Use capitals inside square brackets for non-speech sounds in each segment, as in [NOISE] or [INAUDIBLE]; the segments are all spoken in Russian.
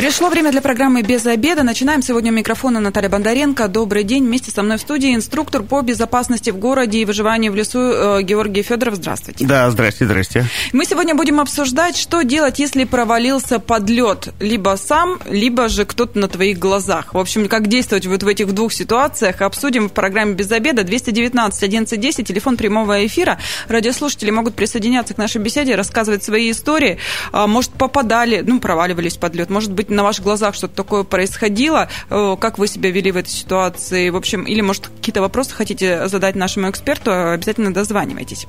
Пришло время для программы «Без обеда». Начинаем сегодня у микрофона Наталья Бондаренко. Добрый день. Вместе со мной в студии инструктор по безопасности в городе и выживанию в лесу э, Георгий Федоров. Здравствуйте. Да, здрасте, здрасте. Мы сегодня будем обсуждать, что делать, если провалился подлет. Либо сам, либо же кто-то на твоих глазах. В общем, как действовать вот в этих двух ситуациях, обсудим в программе «Без обеда». 219 1110, телефон прямого эфира. Радиослушатели могут присоединяться к нашей беседе, рассказывать свои истории. А, может, попадали, ну, проваливались подлет. Может быть, на ваших глазах что-то такое происходило, э, как вы себя вели в этой ситуации, в общем, или, может, какие-то вопросы хотите задать нашему эксперту, обязательно дозванивайтесь.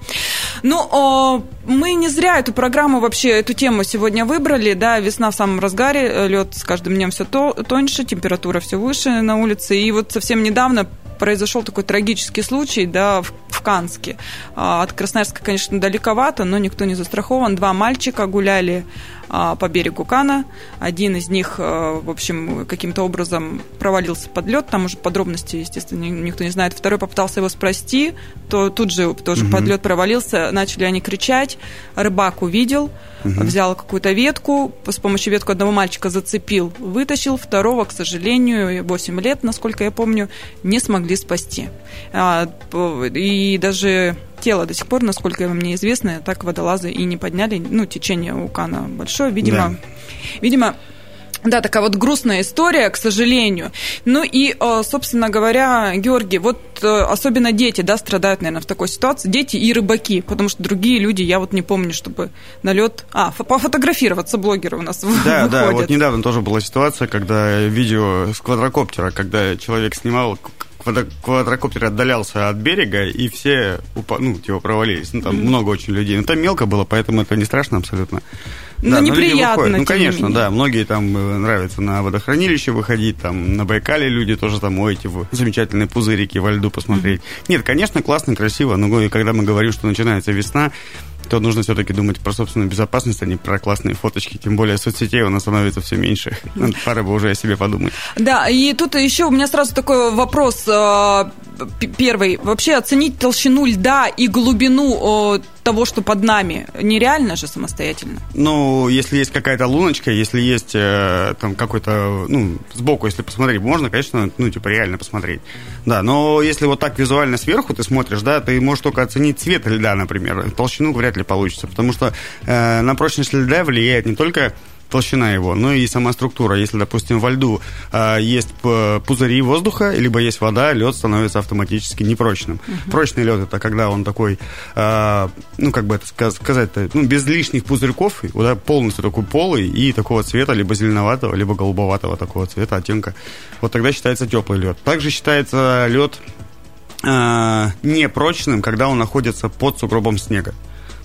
Ну, мы не зря эту программу вообще, эту тему сегодня выбрали, да, весна в самом разгаре, э, лед с каждым днем все тоньше, температура все выше на улице, и вот совсем недавно произошел такой трагический случай, да, в, в Канске. А, от Красноярска, конечно, далековато, но никто не застрахован. Два мальчика гуляли по берегу Кана. Один из них, а, в общем, каким-то образом провалился под лед. Там уже подробности, естественно, никто не знает. Второй попытался его спасти, то тут же тоже угу. под лед провалился. Начали они кричать. Рыбак увидел, угу. взял какую-то ветку, с помощью ветку одного мальчика зацепил, вытащил. Второго, к сожалению, 8 лет, насколько я помню, не смогли спасти. А, и даже тело до сих пор, насколько мне известно, так водолазы и не подняли. Ну, течение у Кана большое, видимо. Да. Видимо, да, такая вот грустная история, к сожалению. Ну и, э, собственно говоря, Георгий, вот э, особенно дети, да, страдают, наверное, в такой ситуации. Дети и рыбаки, потому что другие люди, я вот не помню, чтобы на лед... А, пофотографироваться блогеры у нас [LAUGHS] да, выходят. Да, вот недавно тоже была ситуация, когда видео с квадрокоптера, когда человек снимал квадрокоптер отдалялся от берега, и все упа- ну, типа, провалились. Ну, там mm-hmm. много очень людей. Но там мелко было, поэтому это не страшно абсолютно. Ну, да, неприятно. Ну, конечно, да. Многие там э, нравится на водохранилище выходить, там на Байкале люди тоже там, ой, эти замечательные пузырики во льду посмотреть. Mm-hmm. Нет, конечно, классно, красиво, но когда мы говорим, что начинается весна, то нужно все-таки думать про собственную безопасность, а не про классные фоточки. Тем более соцсетей у нас становится все меньше. [LAUGHS] Надо пора бы уже о себе подумать. Да, и тут еще у меня сразу такой вопрос а, первый. Вообще оценить толщину льда и глубину того, что под нами, нереально же самостоятельно? Ну, если есть какая-то луночка, если есть э, там какой-то, ну, сбоку, если посмотреть, можно, конечно, ну, типа, реально посмотреть. Да, но если вот так визуально сверху ты смотришь, да, ты можешь только оценить цвет льда, например. Толщину вряд ли получится, потому что э, на прочность льда влияет не только толщина его, ну и сама структура. Если, допустим, во льду э, есть пузыри воздуха, либо есть вода, лед становится автоматически непрочным. Угу. Прочный лед это когда он такой, э, ну как бы это сказать-то, ну без лишних пузырьков, да, полностью такой полый и такого цвета, либо зеленоватого, либо голубоватого такого цвета, оттенка. Вот тогда считается теплый лед. Также считается лед э, непрочным, когда он находится под сугробом снега.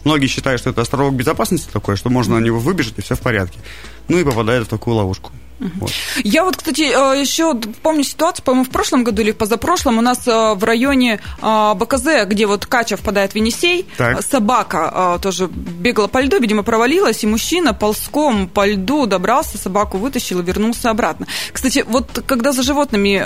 Многие считают, что это островок безопасности такой, что можно на него выбежать, и все в порядке. Ну и попадают в такую ловушку. Вот. Я вот, кстати, э, еще помню ситуацию, по-моему, в прошлом году или в позапрошлом у нас э, в районе э, БКЗ, где вот Кача впадает в Енисей, так. собака тоже бегала по льду, видимо, провалилась, и мужчина ползком по льду добрался, собаку вытащил и вернулся обратно. Кстати, вот когда за животными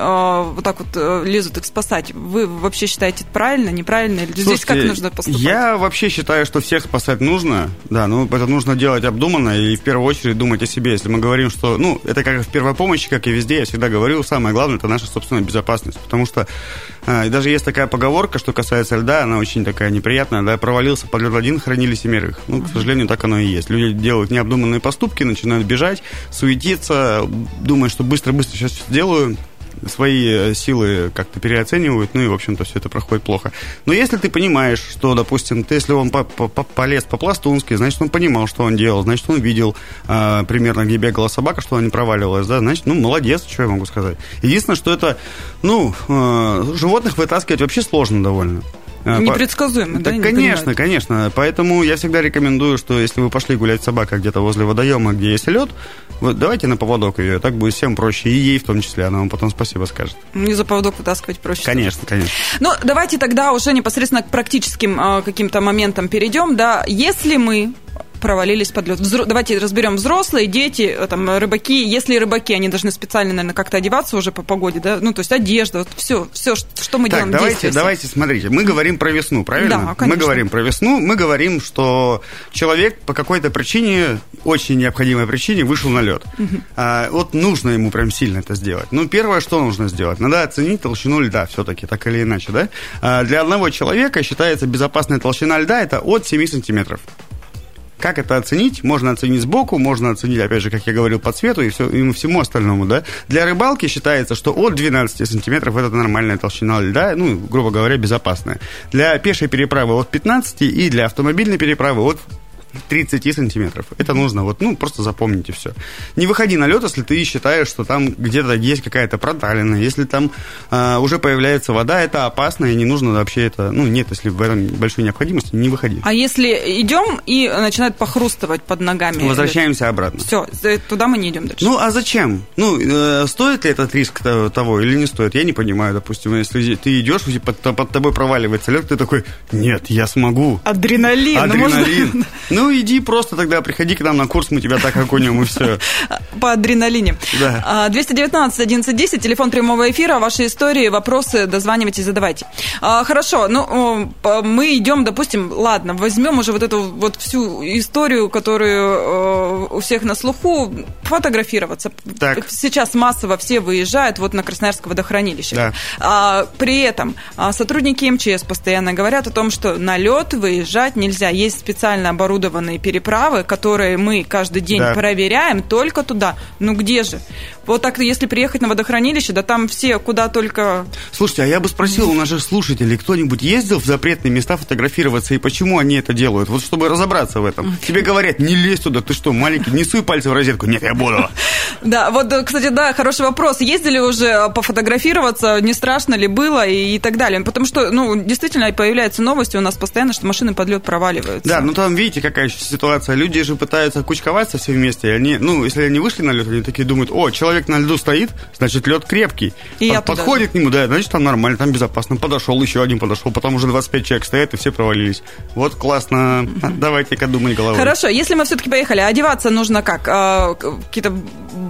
вот так вот лезут их спасать, вы вообще считаете это правильно, неправильно? Или Слушайте, здесь как нужно поступать? Я вообще считаю, что всех спасать нужно, да, но это нужно делать обдуманно и в первую очередь думать о себе. Если мы говорим, что, ну, это это как в первой помощи, как и везде, я всегда говорил, самое главное это наша собственная безопасность. Потому что э, даже есть такая поговорка, что касается льда, она очень такая неприятная, да, провалился под лед один, хранили семерых. Ну, к сожалению, так оно и есть. Люди делают необдуманные поступки, начинают бежать, суетиться, думают, что быстро-быстро сейчас сделаю, свои э, силы как-то переоценивают, ну и, в общем-то, все это проходит плохо. Но если ты понимаешь, что, допустим, ты, если он по -по полез по-пластунски, значит, он понимал, что он делал, значит, он видел э, примерно, где бегала собака, что она не проваливалась, да, значит, ну, молодец, что я могу сказать. Единственное, что это, ну, э, животных вытаскивать вообще сложно довольно. А, Непредсказуемо, да? да конечно, конечно. Поэтому я всегда рекомендую, что если вы пошли гулять с собакой где-то возле водоема, где есть лед, вот давайте на поводок ее, так будет всем проще, и ей в том числе, она вам потом спасибо скажет. Не за поводок вытаскивать проще. Конечно, конечно. Ну, давайте тогда уже непосредственно к практическим э, каким-то моментам перейдем, да. Если мы провалились под лед. Взро... Давайте разберем взрослые, дети, э, там, рыбаки. Если рыбаки, они должны специально, наверное, как-то одеваться уже по погоде, да? Ну, то есть одежда, вот все, все, что мы так, делаем. Давайте, давайте, смотрите, мы говорим про весну, правильно? Да, конечно. Мы говорим про весну, мы говорим, что человек по какой-то причине, очень необходимой причине, вышел на лед. Угу. А, вот нужно ему прям сильно это сделать. Ну, первое, что нужно сделать? Надо оценить толщину льда все-таки, так или иначе, да? А, для одного человека считается безопасная толщина льда это от 7 сантиметров. Как это оценить? Можно оценить сбоку, можно оценить, опять же, как я говорил, по цвету и, все, и всему остальному, да. Для рыбалки считается, что от 12 сантиметров это нормальная толщина льда, ну, грубо говоря, безопасная. Для пешей переправы от 15 и для автомобильной переправы от 30 сантиметров. Это нужно, вот, ну, просто запомните все. Не выходи на лед, если ты считаешь, что там где-то есть какая-то проталина. Если там э, уже появляется вода, это опасно, и не нужно вообще это, ну, нет, если в этом большой необходимости, не выходи. А если идем и начинает похрустывать под ногами? Возвращаемся обратно. Все, туда мы не идем дальше. Ну, а зачем? Ну, э, стоит ли этот риск того или не стоит? Я не понимаю, допустим, если ты идешь, под, под тобой проваливается лед, ты такой, нет, я смогу. Адреналин. Адреналин. Ну. [LAUGHS] Ну, иди просто тогда, приходи к нам на курс, мы тебя так окунем, и все. По адреналине. Да. 219 1110, телефон прямого эфира, ваши истории, вопросы, дозванивайтесь, задавайте. А, хорошо, ну, мы идем, допустим, ладно, возьмем уже вот эту вот всю историю, которую у всех на слуху, фотографироваться. Так. Сейчас массово все выезжают вот на Красноярское водохранилище. Да. А, при этом а, сотрудники МЧС постоянно говорят о том, что на лед выезжать нельзя. Есть специально оборудованные оборудованные переправы, которые мы каждый день да. проверяем только туда. Ну где же? Вот так, если приехать на водохранилище, да там все куда только... Слушайте, а я бы спросил у наших слушателей, кто-нибудь ездил в запретные места фотографироваться, и почему они это делают? Вот чтобы разобраться в этом. Тебе говорят, не лезь туда, ты что, маленький, не суй пальцы в розетку. Нет, я буду. [LAUGHS] Да, вот, кстати, да, хороший вопрос. Ездили уже пофотографироваться, не страшно ли было и, и так далее? Потому что, ну, действительно, появляются новости у нас постоянно, что машины под лед проваливаются. Да, ну там, видите, какая еще ситуация. Люди же пытаются кучковаться все вместе, и они, ну, если они вышли на лед, они такие думают, о, человек на льду стоит, значит, лед крепкий. И я Подходит к нему, да, значит, там нормально, там безопасно. Подошел, еще один подошел, потом уже 25 человек стоят, и все провалились. Вот классно. Давайте-ка думать головой. Хорошо, если мы все-таки поехали, одеваться нужно как? А, какие-то,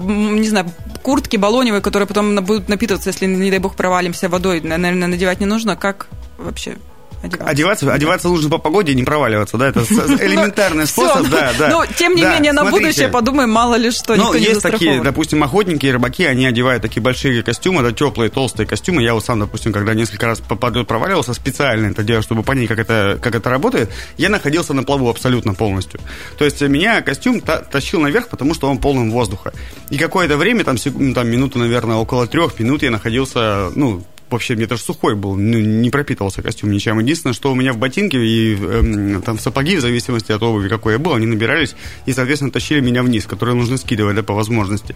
не знаю, куртки баллоневые, которые потом будут напитываться, если, не дай бог, провалимся водой, наверное, надевать не нужно. Как вообще? Одеваться. Одеваться, одеваться нужно по погоде, не проваливаться, да, это [LAUGHS] элементарный способ, да, да. Но, тем не менее, на будущее подумаем, мало ли что, Ну, есть такие, допустим, охотники и рыбаки, они одевают такие большие костюмы, да, теплые, толстые костюмы. Я вот сам, допустим, когда несколько раз проваливался, специально это делаю, чтобы понять, как это, как это работает, я находился на плаву абсолютно полностью. То есть меня костюм тащил наверх, потому что он полным воздуха. И какое-то время, там, там минуту, наверное, около трех минут я находился, ну, вообще мне даже сухой был, ну, не пропитывался костюм ничем. Единственное, что у меня в ботинке и э, там сапоги, в зависимости от обуви, какой я был, они набирались и, соответственно, тащили меня вниз, которые нужно скидывать, да, по возможности.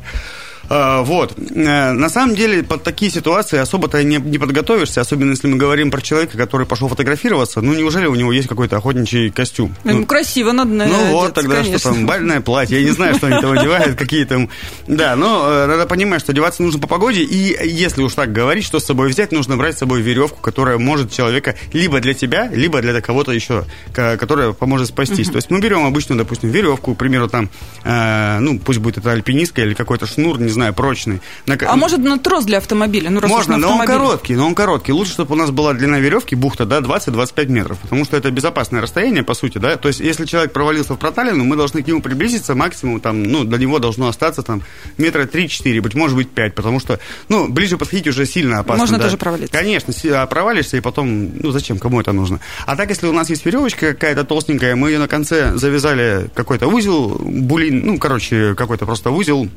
А, вот. Э, на самом деле, под такие ситуации особо-то не, не подготовишься, особенно если мы говорим про человека, который пошел фотографироваться. Ну, неужели у него есть какой-то охотничий костюм? Ну, ну красиво надо Ну, вот тогда конечно. что там, бальное платье. Я не знаю, что они там одевают, какие там... Да, но э, надо понимать, что одеваться нужно по погоде, и если уж так говорить, что с собой взять, нужно брать с собой веревку, которая может человека либо для тебя, либо для кого-то еще, которая поможет спастись. То есть мы берем обычную, допустим, веревку, к примеру, там, э, ну, пусть будет это альпинистка или какой-то шнур, не знаю, прочный. На... А может, на трос для автомобиля? Ну, Можно, но он короткий, но он короткий. Лучше, чтобы у нас была длина веревки, бухта, да, 20-25 метров, потому что это безопасное расстояние, по сути, да. То есть, если человек провалился в проталину, мы должны к нему приблизиться максимум, там, ну, до него должно остаться там метра 3-4, быть может быть 5, потому что, ну, ближе подходить уже сильно опасно. Можно да. тоже провалиться. Конечно, а провалишься, и потом, ну, зачем, кому это нужно? А так, если у нас есть веревочка какая-то толстенькая, мы ее на конце завязали какой-то узел, булин, ну, короче, какой-то просто узел,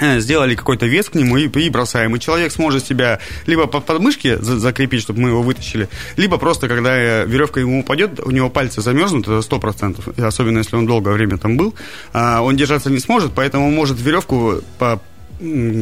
сделали какой-то вес к нему и, и бросаем. И человек сможет себя либо по подмышке за закрепить, чтобы мы его вытащили, либо просто, когда э, веревка ему упадет, у него пальцы замерзнут, это сто процентов, особенно если он долгое время там был, а, он держаться не сможет, поэтому может веревку по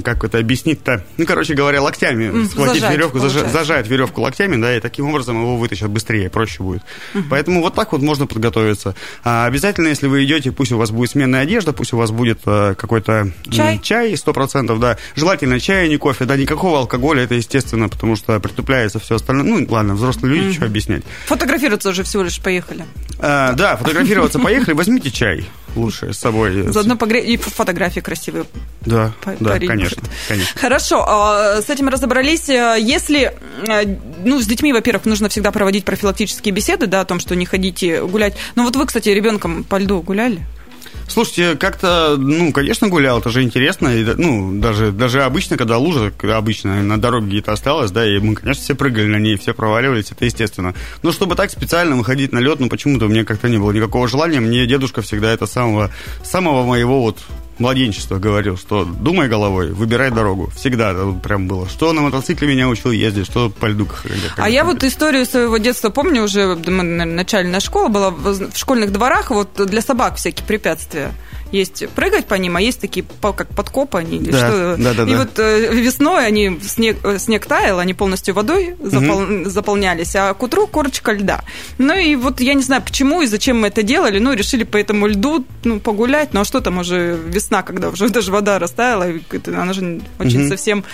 как это объяснить-то? Ну, короче говоря, локтями mm, схватить зажать, веревку, зажать, зажать веревку локтями, да, и таким образом его вытащат быстрее, проще будет. Mm-hmm. Поэтому вот так вот можно подготовиться. А обязательно, если вы идете, пусть у вас будет сменная одежда, пусть у вас будет э, какой-то чай, чай 100%, да. Желательно чай, а не кофе, да, никакого алкоголя, это естественно, потому что притупляется все остальное. Ну, ладно, взрослые люди, mm-hmm. что объяснять. Фотографироваться уже всего лишь поехали. А, да, фотографироваться поехали, возьмите чай лучше с собой. Заодно погреть и фотографии красивые. Да, да, конечно, конечно. Хорошо, а, с этим разобрались. Э, если, э, ну, с детьми, во-первых, нужно всегда проводить профилактические беседы, да, о том, что не ходите гулять. Но вот вы, кстати, ребенком по льду гуляли? Слушайте, как-то, ну, конечно, гулял, это же интересно. И, ну, даже, даже обычно, когда лужа, обычно на дороге где-то осталась, да, и мы, конечно, все прыгали на ней, все проваливались, это естественно. Но чтобы так специально выходить на лед, ну, почему-то у меня как-то не было никакого желания. Мне дедушка всегда это самого, самого моего вот младенчества говорил, что думай головой, выбирай дорогу. Всегда прям было. Что на мотоцикле меня учил ездить, что по льду. А я вот историю своего детства помню уже, начальная школа была в школьных дворах, вот для собак всякие препятствия есть прыгать по ним, а есть такие как подкопы они да, что. Да, да, и да. вот э, весной они снег, э, снег таял, они полностью водой запол, угу. заполнялись, а к утру корочка льда. Ну и вот я не знаю, почему и зачем мы это делали, ну решили по этому льду ну, погулять, ну а что там уже весна, когда уже даже вода растаяла, она же очень угу. совсем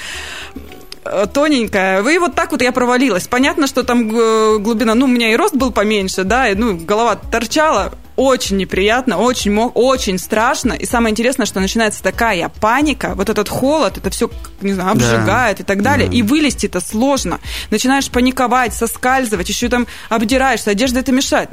Э, тоненькая. И вот так вот я провалилась. Понятно, что там глубина, ну, у меня и рост был поменьше, да, и, ну, голова торчала. Очень неприятно, очень, очень страшно. И самое интересное, что начинается такая паника, вот этот холод, это все, не знаю, обжигает да. и так далее. Да. И вылезти это сложно. Начинаешь паниковать, соскальзывать, еще там обдираешься, одежда это мешает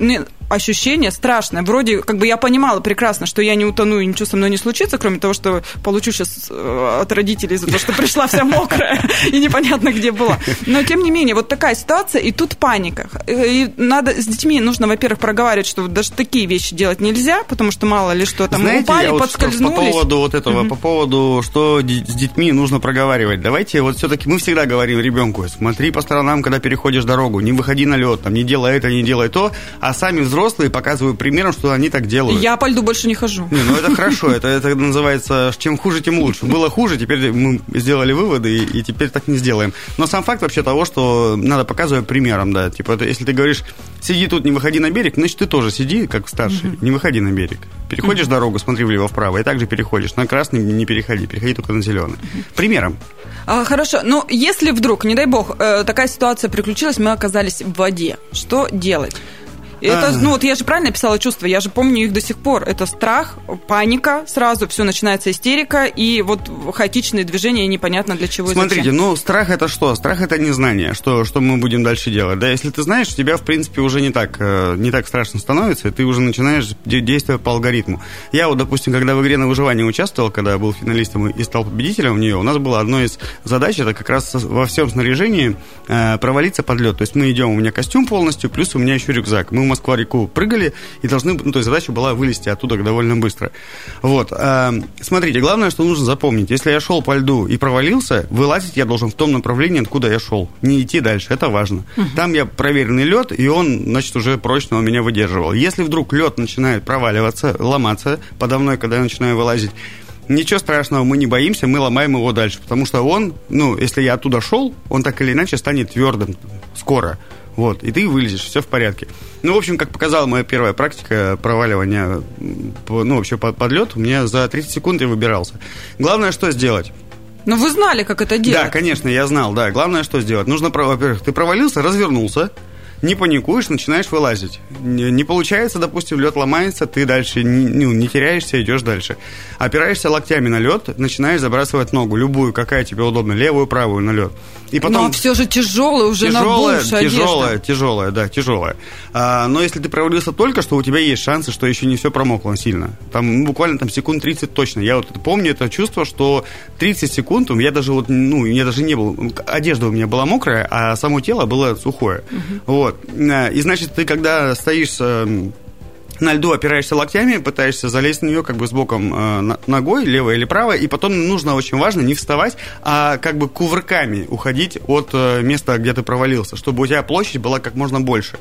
ощущение страшное. Вроде, как бы я понимала прекрасно, что я не утону и ничего со мной не случится, кроме того, что получу сейчас э, от родителей за то, что пришла вся мокрая [LAUGHS] и непонятно где была. Но, тем не менее, вот такая ситуация, и тут паника. И надо с детьми нужно, во-первых, проговаривать, что даже такие вещи делать нельзя, потому что мало ли что там Знаете, упали, я вот подскользнулись. По поводу вот этого, угу. по поводу, что с детьми нужно проговаривать. Давайте вот все-таки мы всегда говорим ребенку, смотри по сторонам, когда переходишь дорогу, не выходи на лед, там, не делай это, не делай то, а сами взрослые взрослые показывают примером, что они так делают. Я по льду больше не хожу. Не, ну это хорошо, [LAUGHS] это, это называется чем хуже, тем лучше. Было хуже, теперь мы сделали выводы и, и теперь так не сделаем. Но сам факт вообще того, что надо показывать примером, да. Типа, это, если ты говоришь, сиди тут, не выходи на берег, значит, ты тоже сиди, как старший, не выходи на берег. Переходишь дорогу, смотри влево-вправо, и также переходишь. На красный не переходи, переходи только на зеленый. Примером. А, хорошо, ну, если вдруг, не дай бог, э, такая ситуация приключилась, мы оказались в воде, что делать? Это, ну вот я же правильно описала чувства, я же помню их до сих пор. Это страх, паника, сразу все начинается истерика, и вот хаотичные движения, непонятно для чего Смотрите, ну страх это что? Страх это незнание, что, что мы будем дальше делать. Да, если ты знаешь, тебя, в принципе, уже не так, э, не так страшно становится, и ты уже начинаешь действовать по алгоритму. Я вот, допустим, когда в игре на выживание участвовал, когда я был финалистом и стал победителем в нее, у нас было одно из задач, это как раз во всем снаряжении э, провалиться под лед. То есть мы идем, у меня костюм полностью, плюс у меня еще рюкзак. Мы Москва-реку прыгали, и должны, ну, то есть задача была вылезти оттуда довольно быстро. Вот. А, смотрите, главное, что нужно запомнить. Если я шел по льду и провалился, вылазить я должен в том направлении, откуда я шел. Не идти дальше, это важно. Угу. Там я проверенный лед, и он, значит, уже прочно у меня выдерживал. Если вдруг лед начинает проваливаться, ломаться подо мной, когда я начинаю вылазить, Ничего страшного, мы не боимся, мы ломаем его дальше, потому что он, ну, если я оттуда шел, он так или иначе станет твердым скоро. Вот, и ты вылезешь, все в порядке. Ну, в общем, как показала моя первая практика проваливания, ну, вообще под, под лед, у меня за 30 секунд я выбирался. Главное, что сделать? Ну, вы знали, как это делать. Да, конечно, я знал, да. Главное, что сделать? Нужно, во-первых, ты провалился, развернулся, не паникуешь, начинаешь вылазить. Не, не получается, допустим, лед ломается, ты дальше не, ну, не теряешься, идешь дальше. Опираешься локтями на лед, начинаешь забрасывать ногу, любую, какая тебе удобна, левую, правую на лед. И потом... Но все же тяжелое уже тяжелая, набухшая Тяжелая, одежда. тяжелая, да, тяжелая. А, но если ты провалился только что, у тебя есть шансы, что еще не все промокло сильно. Там ну, буквально там секунд 30 точно. Я вот помню это чувство, что 30 секунд, я даже вот, ну, я даже не был, одежда у меня была мокрая, а само тело было сухое. Угу. Вот. Э, и значит, ты когда стоишь эм, на льду опираешься локтями, пытаешься залезть на нее как бы с боком э, ногой, левой или правой, и потом нужно, очень важно, не вставать, а как бы кувырками уходить от э, места, где ты провалился, чтобы у тебя площадь была как можно больше.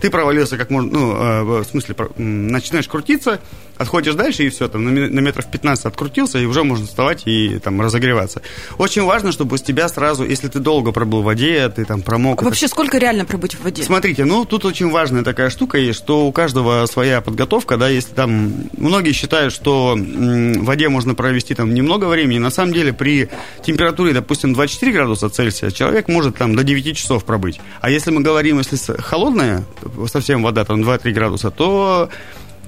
Ты провалился как можно, ну, э, в смысле, начинаешь крутиться, отходишь дальше, и все, там на метров 15 открутился, и уже можно вставать и там разогреваться. Очень важно, чтобы у тебя сразу, если ты долго пробыл в воде, ты там промок. А вообще, сколько реально пробыть в воде? Смотрите, ну, тут очень важная такая штука есть, что у каждого своя подготовка, да, если там... Многие считают, что в воде можно провести там немного времени. На самом деле, при температуре, допустим, 24 градуса Цельсия, человек может там до 9 часов пробыть. А если мы говорим, если холодная, совсем вода, там 2-3 градуса, то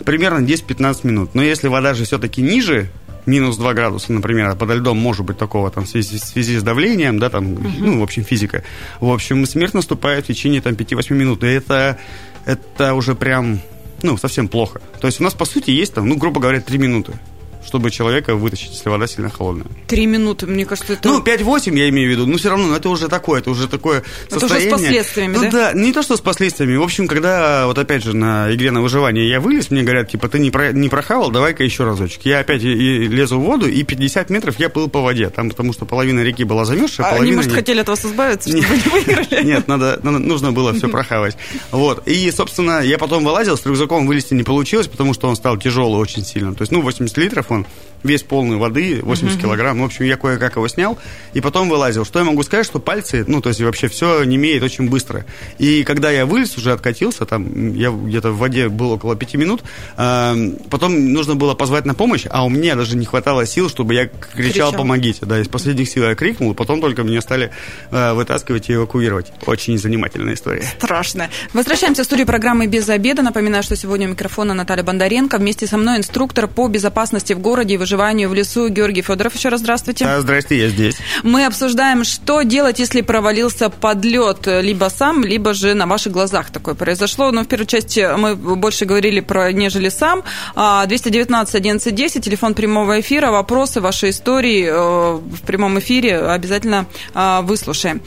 примерно 10-15 минут. Но если вода же все-таки ниже минус 2 градуса, например, а подо льдом может быть такого там в связи, в связи с давлением, да, там, угу. ну, в общем, физика. В общем, смерть наступает в течение там 5-8 минут. И это, это уже прям, ну, совсем плохо. То есть у нас, по сути, есть там, ну, грубо говоря, 3 минуты чтобы человека вытащить, если вода сильно холодная. Три минуты, мне кажется, это... Ну, 5-8 я имею в виду, но все равно, это уже такое, это уже такое состояние... Это уже с последствиями, ну, да? да? не то, что с последствиями. В общем, когда, вот опять же, на игре на выживание я вылез, мне говорят, типа, ты не, про, не прохавал, давай-ка еще разочек. Я опять и, и лезу в воду, и 50 метров я плыл по воде, там, потому что половина реки была замерзшая, а половина... они, может, не... хотели от вас избавиться, чтобы не выиграли? Нет, надо, нужно было все прохавать. Вот, и, собственно, я потом вылазил, с рюкзаком вылезти не получилось, потому что он стал тяжелый очень сильно. То есть, ну, 80 литров он весь полный воды, 80 uh-huh. килограмм. Ну, в общем, я кое-как его снял и потом вылазил. Что я могу сказать, что пальцы, ну, то есть вообще все не имеет очень быстро. И когда я вылез, уже откатился, там я где-то в воде был около 5 минут, э, потом нужно было позвать на помощь, а у меня даже не хватало сил, чтобы я кричал, кричал. «помогите». Да, из последних сил я крикнул, потом только меня стали э, вытаскивать и эвакуировать. Очень занимательная история. Страшно. Возвращаемся в студию программы «Без обеда». Напоминаю, что сегодня у микрофона Наталья Бондаренко. Вместе со мной инструктор по безопасности в городе и выживанию в лесу Георгий Федоров. Еще раз здравствуйте. Да, здрасте, я здесь. Мы обсуждаем, что делать, если провалился подлет, либо сам, либо же на ваших глазах такое произошло. Но в первой части мы больше говорили про нежели сам. 219 11 10, телефон прямого эфира, вопросы, ваши истории э, в прямом эфире обязательно э, выслушаем.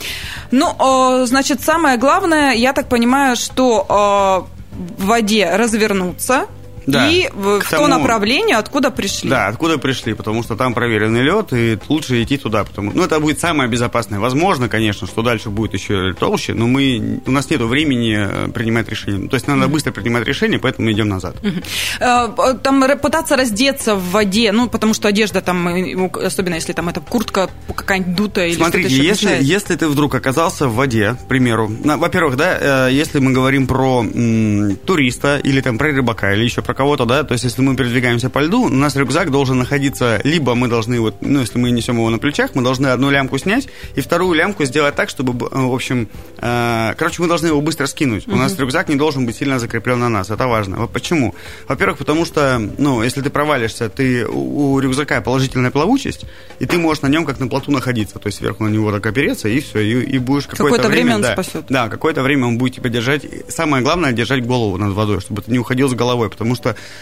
Ну, значит, самое главное, я так понимаю, что э, в воде развернуться – да, и в, тому, то направление, откуда пришли. Да, откуда пришли, потому что там проверенный лед, и лучше идти туда. Потому, ну, это будет самое безопасное. Возможно, конечно, что дальше будет еще толще, но мы, у нас нет времени э, принимать решение. То есть надо mm-hmm. быстро принимать решение, поэтому идем назад. Mm-hmm. Там пытаться раздеться в воде, ну, потому что одежда там, особенно если там это куртка какая-нибудь дутая или Смотрите, что-то если, мешает. если ты вдруг оказался в воде, к примеру, во-первых, да, если мы говорим про м, туриста или там про рыбака или еще про кого-то, да, то есть если мы передвигаемся по льду, у нас рюкзак должен находиться, либо мы должны, вот, ну, если мы несем его на плечах, мы должны одну лямку снять и вторую лямку сделать так, чтобы, э, в общем, э, короче, мы должны его быстро скинуть. Uh-huh. У нас рюкзак не должен быть сильно закреплен на нас, это важно. Вот почему? Во-первых, потому что, ну, если ты провалишься, ты у, у рюкзака положительная плавучесть, и ты можешь на нем как на плоту находиться, то есть сверху на него так опереться, и все, и, и будешь какое-то, какое-то время, время он да, спасет. Да, какое-то время он будет тебя держать. Самое главное, держать голову над водой, чтобы ты не уходил с головой, потому что,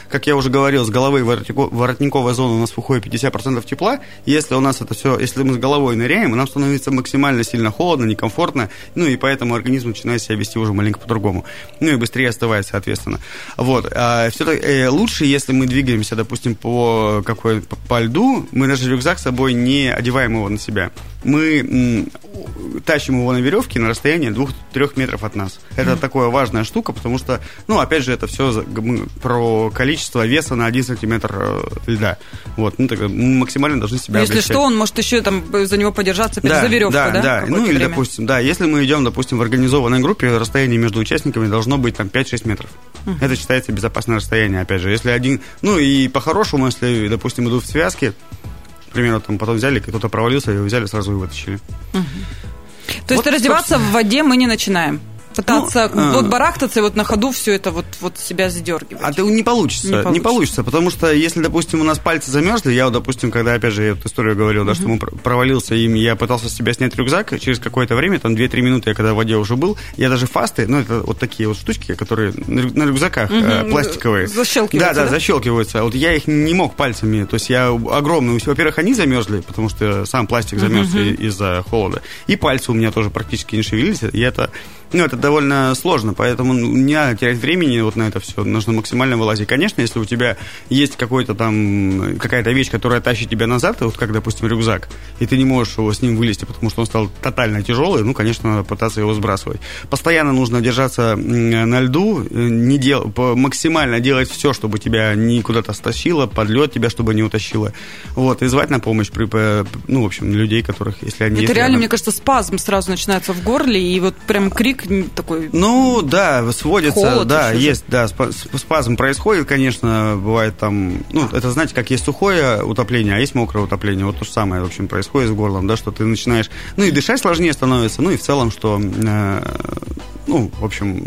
как я уже говорил, с головы воротниковая зона у нас выходит 50% тепла. Если у нас это все, если мы с головой ныряем, нам становится максимально сильно холодно, некомфортно, ну и поэтому организм начинает себя вести уже маленько по-другому. Ну и быстрее остывает, соответственно. Вот. А все э, лучше, если мы двигаемся, допустим, по какой по, по льду, мы даже рюкзак с собой не одеваем его на себя. Мы тащим его на веревке на расстоянии 2-3 метров от нас. Это mm-hmm. такая важная штука, потому что, ну, опять же, это все про количество веса на 1 сантиметр э, льда. Вот, ну, так, максимально должны себя Но Если что, он может еще там за него подержаться да, за веревку, да? Да, да. Ну, или, время? допустим, да, если мы идем, допустим, в организованной группе, расстояние между участниками должно быть там 5-6 метров. Uh-huh. Это считается безопасное расстояние, опять же. Если один... Ну, и по-хорошему, если, допустим, идут в связке, к примеру, там потом взяли, кто-то провалился, его взяли, сразу и вытащили. Uh-huh. То вот, есть раздеваться собственно... в воде мы не начинаем? Пытаться ну, вот а. барахтаться и вот на ходу все это вот, вот себя задергивать. А ты не получится, не получится, не получится, потому что если, допустим, у нас пальцы замерзли, я, вот, допустим, когда, опять же, я эту историю говорил, да, uh-huh. что мы провалился им, я пытался с себя снять рюкзак, через какое-то время, там 2-3 минуты я когда в воде уже был, я даже фасты, ну, это вот такие вот штучки, которые на рюкзаках uh-huh. э, пластиковые. Защелкиваются, да, да, да, защелкиваются. Вот я их не мог пальцами, то есть я огромный, во-первых, они замерзли, потому что сам пластик замерз uh-huh. из-за холода, и пальцы у меня тоже практически не шевелились, и это, ну, это довольно сложно, поэтому не надо терять времени вот на это все, нужно максимально вылазить. Конечно, если у тебя есть какой-то там, какая-то вещь, которая тащит тебя назад, вот как, допустим, рюкзак, и ты не можешь его с ним вылезти, потому что он стал тотально тяжелый, ну, конечно, надо пытаться его сбрасывать. Постоянно нужно держаться на льду, э, не дел... максимально делать все, чтобы тебя не куда-то стащило, под лед тебя, чтобы не утащило. Вот, и звать на помощь при, ну, в общем, людей, которых, если они... Это реально, рядом... мне кажется, спазм сразу начинается в горле, и вот прям крик такой... Ну, да, сводится, да, есть, да, спазм происходит, конечно, бывает там, ну, это, знаете, как есть сухое утопление, а есть мокрое утопление, вот то же самое, в общем, происходит с горлом, да, что ты начинаешь, ну, и дышать сложнее становится, ну, и в целом, что, э, ну, в общем,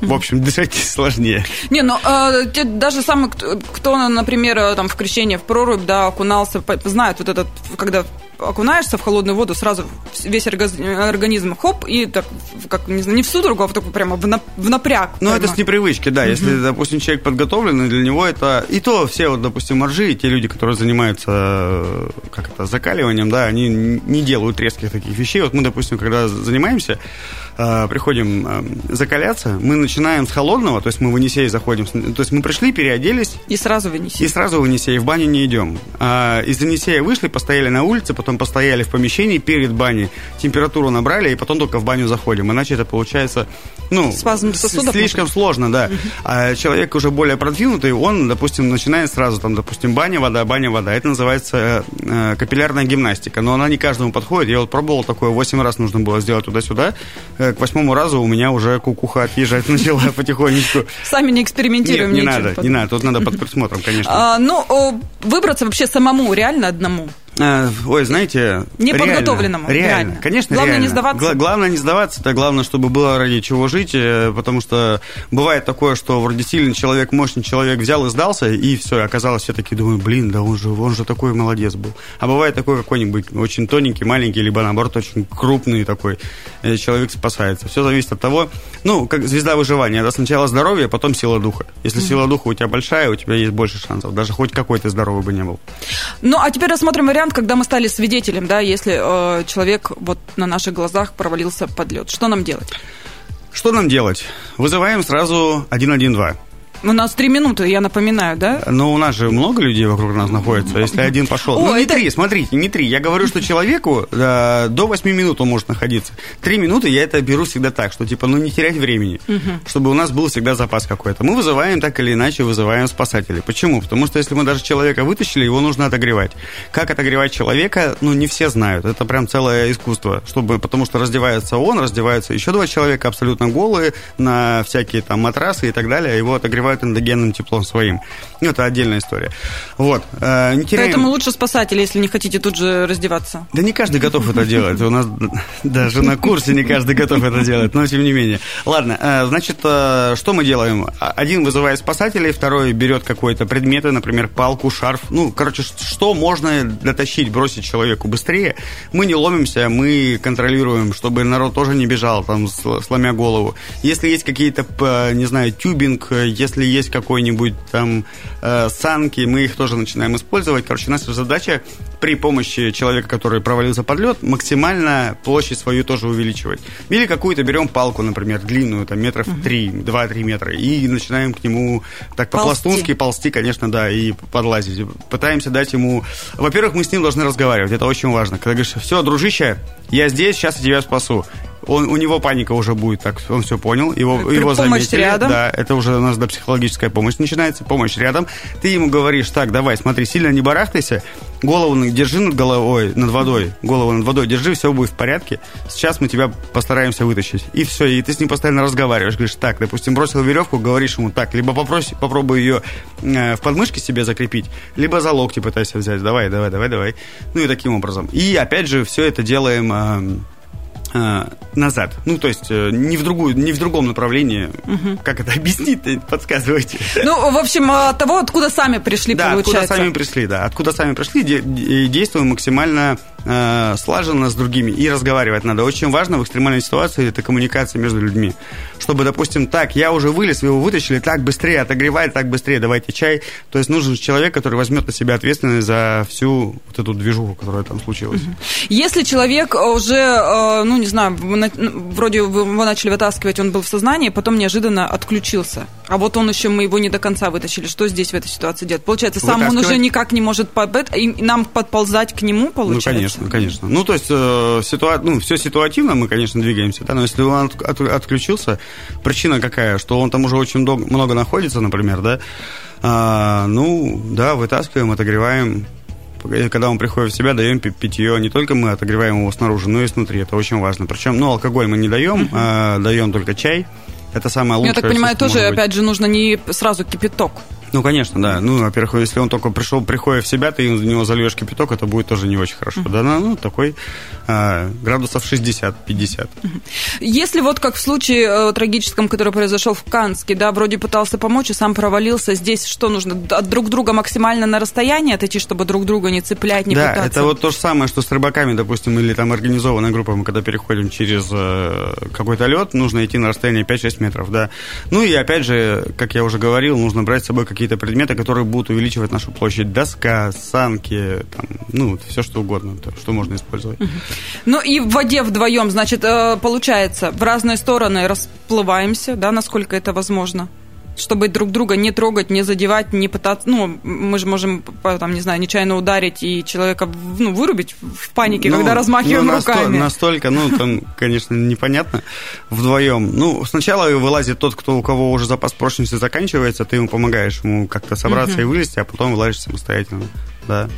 в общем, дышать [LAUGHS] сложнее. Не, ну э, даже самый, кто, например, там в крещение в прорубь, да, окунался, знают вот этот, когда окунаешься в холодную воду, сразу весь организм хоп, и так, как, не знаю, не в судорогу, а в такой прямо в, напряг. Ну, это с непривычки, да. Если, допустим, человек подготовленный, для него это... И то все, вот, допустим, моржи, те люди, которые занимаются, как это, закаливанием, да, они не делают резких таких вещей. Вот мы, допустим, когда занимаемся, э, приходим э, закаляться, мы начинаем с холодного, то есть мы в Енисей заходим, то есть мы пришли, переоделись. И сразу в Енисей. И сразу в Енисей, в баню не идем. А из Енисея вышли, постояли на улице, потом постояли в помещении перед баней, температуру набрали, и потом только в баню заходим. Иначе это получается, ну, Спазм сосудов, слишком может? сложно, да. А человек уже более продвинутый, он, допустим, начинает сразу, там, допустим, баня, вода, баня, вода. Это называется э, капиллярная гимнастика. Но она не каждому подходит. Я вот пробовал такое, 8 раз нужно было сделать туда-сюда. Э, к восьмому разу у меня уже кукуха отъезжать [LAUGHS] начала потихонечку. Сами не экспериментируем. Нет, не надо, не надо. Тут надо под присмотром, конечно. А, ну, выбраться вообще самому реально одному? Э, ой, знаете... Неподготовленному. Реально, реально. конечно, Главное реально. не сдаваться. Гла- главное не сдаваться, это главное, чтобы было ради чего жить, э, потому что бывает такое, что вроде сильный человек, мощный человек взял и сдался, и все, оказалось, все такие думают, блин, да он же, он же такой молодец был. А бывает такой какой-нибудь очень тоненький, маленький, либо наоборот очень крупный такой э, человек спасается. Все зависит от того, ну, как звезда выживания, это сначала здоровье, а потом сила духа. Если mm-hmm. сила духа у тебя большая, у тебя есть больше шансов, даже хоть какой то здоровый бы не был. Ну, а теперь рассмотрим вариант, когда мы стали свидетелем, да, если э, человек вот на наших глазах провалился под лед. Что нам делать? Что нам делать? Вызываем сразу 112. У нас три минуты, я напоминаю, да? Но у нас же много людей вокруг нас находится. Если один пошел... О, ну, не это... три, смотрите, не три. Я говорю, что человеку э, до восьми минут он может находиться. Три минуты я это беру всегда так, что типа, ну, не терять времени. Угу. Чтобы у нас был всегда запас какой-то. Мы вызываем так или иначе, вызываем спасателей. Почему? Потому что если мы даже человека вытащили, его нужно отогревать. Как отогревать человека, ну, не все знают. Это прям целое искусство. Чтобы, потому что раздевается он, раздеваются еще два человека абсолютно голые на всякие там матрасы и так далее. Его отогревают покрывают эндогенным теплом своим. Ну, это отдельная история. Вот. Э, не теряем... Поэтому лучше спасатели, если не хотите тут же раздеваться. Да не каждый готов это делать. У нас даже на курсе не каждый готов это делать, но тем не менее. Ладно, э, значит, э, что мы делаем? Один вызывает спасателей, второй берет какой-то предмет, например, палку, шарф. Ну, короче, что можно дотащить, бросить человеку быстрее. Мы не ломимся, мы контролируем, чтобы народ тоже не бежал, там, сломя голову. Если есть какие-то, не знаю, тюбинг, если если есть какой-нибудь там э, санки, мы их тоже начинаем использовать. Короче, наша задача при помощи человека, который провалился под лед, максимально площадь свою тоже увеличивать. Или какую-то берем палку, например, длинную, там метров. 3, 2-3 метра, и начинаем к нему так по-пластунски ползти, конечно, да, и подлазить. Пытаемся дать ему... Во-первых, мы с ним должны разговаривать, это очень важно. Когда говоришь, все, дружище, я здесь, сейчас я тебя спасу он, у него паника уже будет, так он все понял, его, При его помощь заметили. рядом. Да, это уже у нас до психологическая помощь начинается, помощь рядом. Ты ему говоришь, так, давай, смотри, сильно не барахтайся, голову держи над головой, над водой, голову над водой держи, все будет в порядке. Сейчас мы тебя постараемся вытащить. И все, и ты с ним постоянно разговариваешь, говоришь, так, допустим, бросил веревку, говоришь ему, так, либо попроси, попробуй ее э, в подмышке себе закрепить, либо за локти пытайся взять, давай, давай, давай, давай. Ну и таким образом. И опять же, все это делаем... Э, Э, назад. Ну, то есть э, не в, другую, не в другом направлении. Угу. Как это объяснить? Подсказывайте. Ну, в общем, от того, откуда сами пришли, да, получается. откуда сами пришли, да. Откуда сами пришли, действуем максимально э, слаженно с другими и разговаривать надо. Очень важно в экстремальной ситуации это коммуникация между людьми. Чтобы, допустим, так, я уже вылез, вы его вытащили, так быстрее отогревай, так быстрее давайте чай. То есть нужен человек, который возьмет на себя ответственность за всю вот эту движуху, которая там случилась. Если человек уже, э, ну, не знаю, вроде вы его начали вытаскивать, он был в сознании, потом неожиданно отключился, а вот он еще, мы его не до конца вытащили, что здесь в этой ситуации делать? Получается, сам он уже никак не может, и нам подползать к нему, получается? Ну, конечно, конечно. Ну, то есть, э, ситуа... ну, все ситуативно, мы, конечно, двигаемся, да, но если он от, от, отключился, причина какая, что он там уже очень много, много находится, например, да, а, ну, да, вытаскиваем, отогреваем, когда он приходит в себя, даем питье. Не только мы отогреваем его снаружи, но и снутри. Это очень важно. Причем, ну, алкоголь мы не даем, uh-huh. а даем только чай. Это самое лучшее. Я так понимаю, тоже, опять же, нужно не сразу кипяток. Ну, конечно, да. Ну, во-первых, если он только пришел, приходя в себя, ты в него зальешь кипяток, это будет тоже не очень хорошо. Uh-huh. Да, ну, такой а, градусов 60-50. Если вот как в случае э, трагическом, который произошел в Канске, да, вроде пытался помочь и сам провалился, здесь что нужно? От друг друга максимально на расстояние отойти, чтобы друг друга не цеплять, не да, пытаться? это вот то же самое, что с рыбаками, допустим, или там организованная группа, мы когда переходим через э, какой-то лед, нужно идти на расстояние 5-6 метров, да. Ну и опять же, как я уже говорил, нужно брать с собой какие-то предметы, которые будут увеличивать нашу площадь. Доска, санки, там, ну, все что угодно, то, что можно использовать. Ну и в воде вдвоем, значит, э, получается, в разные стороны расплываемся, да, насколько это возможно? Чтобы друг друга не трогать, не задевать, не пытаться... Ну, мы же можем, там, не знаю, нечаянно ударить и человека ну, вырубить в панике, ну, когда размахиваем ну, руками. Настолько, ну, там, конечно, непонятно вдвоем. Ну, сначала вылазит тот, кто, у кого уже запас прочности заканчивается, ты ему помогаешь ему как-то собраться угу. и вылезти, а потом вылазишь самостоятельно. Да.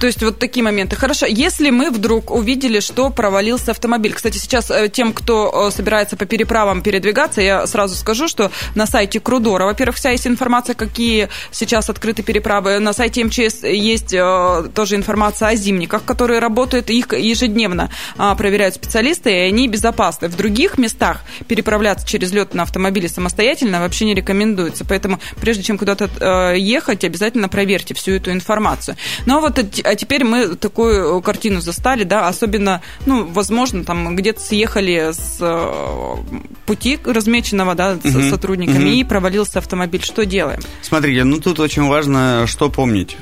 То есть вот такие моменты. Хорошо, если мы вдруг увидели, что провалился автомобиль. Кстати, сейчас э, тем, кто э, собирается по переправам передвигаться, я сразу скажу, что на сайте Крудора, во-первых, вся есть информация, какие сейчас открыты переправы. На сайте МЧС есть э, тоже информация о зимниках, которые работают, их ежедневно а, проверяют специалисты, и они безопасны. В других местах переправляться через лед на автомобиле самостоятельно вообще не рекомендуется. Поэтому прежде чем куда-то ехать, обязательно проверьте всю эту информацию. Но вот а теперь мы такую э, картину застали, да, особенно, ну, возможно, там где-то съехали с э, пути размеченного, да, с угу, сотрудниками угу. и провалился автомобиль. Что делаем? Смотрите, ну тут очень важно, что помнить.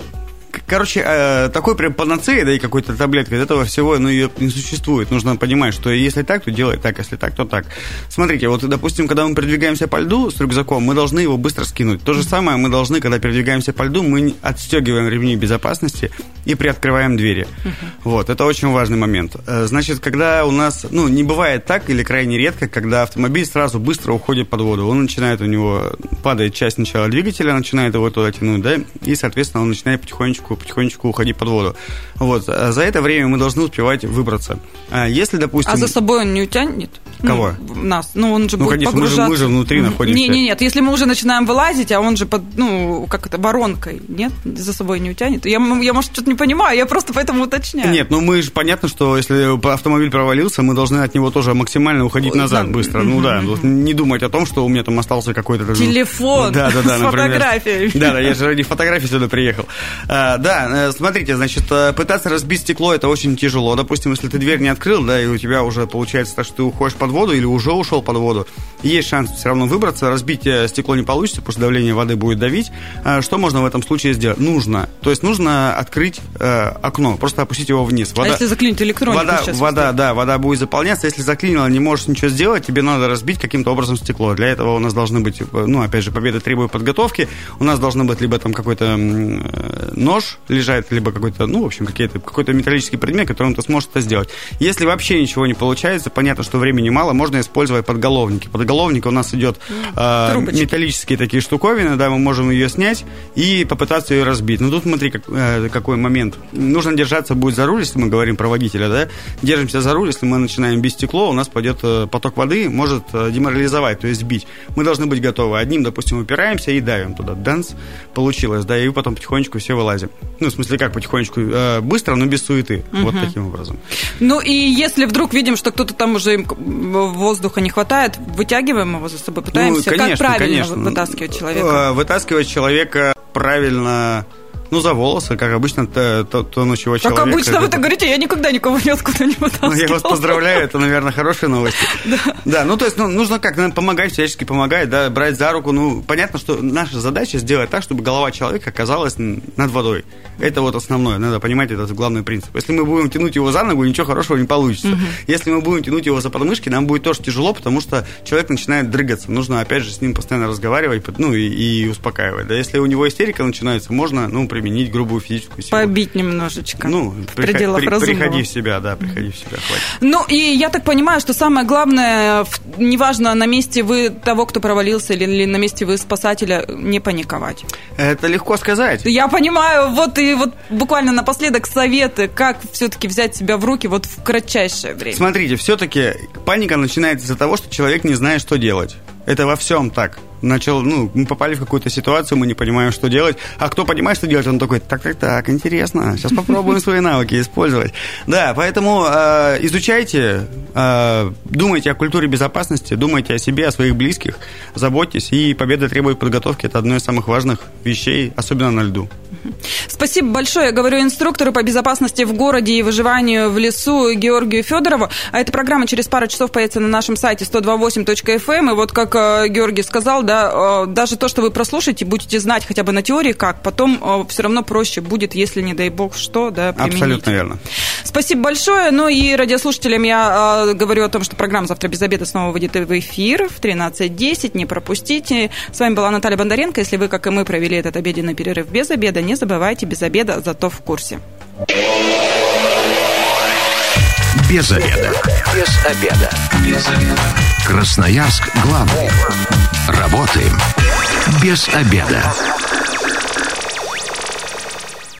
Короче, э, такой прям панацеи, да, и какой-то таблеткой этого всего, ну, ее не существует. Нужно понимать, что если так, то делай так, если так, то так. Смотрите, вот, допустим, когда мы передвигаемся по льду с рюкзаком, мы должны его быстро скинуть. То же самое мы должны, когда передвигаемся по льду, мы отстегиваем ремни безопасности и приоткрываем двери. Uh-huh. Вот, это очень важный момент. Э, значит, когда у нас, ну, не бывает так или крайне редко, когда автомобиль сразу быстро уходит под воду. Он начинает у него, падает часть сначала двигателя, начинает его туда тянуть, да, и, соответственно, он начинает потихонечку потихонечку, уходить под воду. Вот. А за это время мы должны успевать выбраться. А если, допустим... А за собой он не утянет? Кого? Ну, нас. Ну, он же ну, будет конечно, погружаться. Мы же, мы же внутри находимся. Не, не, нет. Если мы уже начинаем вылазить, а он же под, ну, как это, воронкой, нет? За собой не утянет. Я, я может, что-то не понимаю, я просто поэтому уточняю. Нет, ну мы же понятно, что если автомобиль провалился, мы должны от него тоже максимально уходить назад да. быстро. Ну да, не думать о том, что у меня там остался какой-то... Телефон да, да, да, с фотографией. Да, да, я же ради фотографии сюда приехал. А, да, э, смотрите, значит, э, пытаться разбить стекло это очень тяжело. Допустим, если ты дверь не открыл, да, и у тебя уже получается так, что ты уходишь под воду или уже ушел под воду, есть шанс все равно выбраться, разбить э, стекло не получится, потому что давление воды будет давить. А что можно в этом случае сделать? Нужно. То есть нужно открыть э, окно, просто опустить его вниз. Вода, а если заклинить электронику вода, вода, да, вода будет заполняться. Если заклинила, не можешь ничего сделать, тебе надо разбить каким-то образом стекло. Для этого у нас должны быть, ну, опять же, победа требует подготовки. У нас должно быть либо там какой-то э, нож лежать, либо какой-то, ну, в общем, какой-то какой-то металлический предмет, которым ты сможешь это сделать. Если вообще ничего не получается, понятно, что времени мало, можно использовать подголовники. Подголовник у нас идет э, металлические такие штуковины, да, мы можем ее снять и попытаться ее разбить. Но тут смотри, как, э, какой момент. Нужно держаться будет за руль, если мы говорим про водителя, да, держимся за руль, если мы начинаем бить стекло, у нас пойдет э, поток воды, может э, деморализовать, то есть бить. Мы должны быть готовы. Одним, допустим, упираемся и давим туда. Данс получилось, да, и потом потихонечку все вылазим. Ну, в смысле, как потихонечку? Э, быстро, но без суеты. Угу. Вот таким образом. Ну, и если вдруг видим, что кто-то там уже воздуха не хватает, вытягиваем его за собой, пытаемся. Ну, конечно, как правильно конечно. вытаскивать человека? Вытаскивать человека правильно Ну, за волосы, как обычно, тонущего человека. Как обычно, вы так говорите, я никогда никого ниоткуда не вытаскивал. Ну, я вас поздравляю, это, наверное, хорошая новость. Да. Да, ну, то есть, ну, нужно как, наверное, помогать, всячески помогать, да, брать за руку. Ну, понятно, что наша задача сделать так, чтобы голова человека оказалась над водой. Это вот основное, надо понимать, это главный принцип. Если мы будем тянуть его за ногу, ничего хорошего не получится. Угу. Если мы будем тянуть его за подмышки, нам будет тоже тяжело, потому что человек начинает дрыгаться. Нужно, опять же, с ним постоянно разговаривать, ну, и, и успокаивать. Да, если у него истерика начинается, можно, ну, применить грубую физическую силу. Побить немножечко. Ну, в приход, пределах при, разумного. Приходи в себя, да, приходи в себя, хватит. Ну, и я так понимаю, что самое главное, неважно, на месте вы того, кто провалился, или, или на месте вы спасателя, не паниковать. Это легко сказать. Я понимаю, вот и вот буквально напоследок советы, как все-таки взять себя в руки вот в кратчайшее время. Смотрите, все-таки паника начинается из-за того, что человек не знает, что делать. Это во всем так. Начал, ну, мы попали в какую-то ситуацию, мы не понимаем, что делать. А кто понимает, что делать, он такой, так, так, так, интересно, сейчас попробуем свои навыки использовать. Да, поэтому э, изучайте, э, думайте о культуре безопасности, думайте о себе, о своих близких, заботьтесь, и победа требует подготовки. Это одно из самых важных вещей, особенно на льду. Спасибо большое. Я говорю инструктору по безопасности в городе и выживанию в лесу Георгию Федорову. А эта программа через пару часов появится на нашем сайте 128.fm. Эм. И вот, как э, Георгий сказал, да, э, даже то, что вы прослушаете, будете знать хотя бы на теории как, потом э, все равно проще будет, если, не дай бог, что, да, применить. Абсолютно верно. Спасибо большое. Ну и радиослушателям я говорю о том, что программа «Завтра без обеда» снова выйдет в эфир в 13.10. Не пропустите. С вами была Наталья Бондаренко. Если вы, как и мы, провели этот обеденный перерыв без обеда, не забывайте без обеда, зато в курсе. Без обеда. Без обеда. Без обеда. Красноярск главный. Работаем без обеда.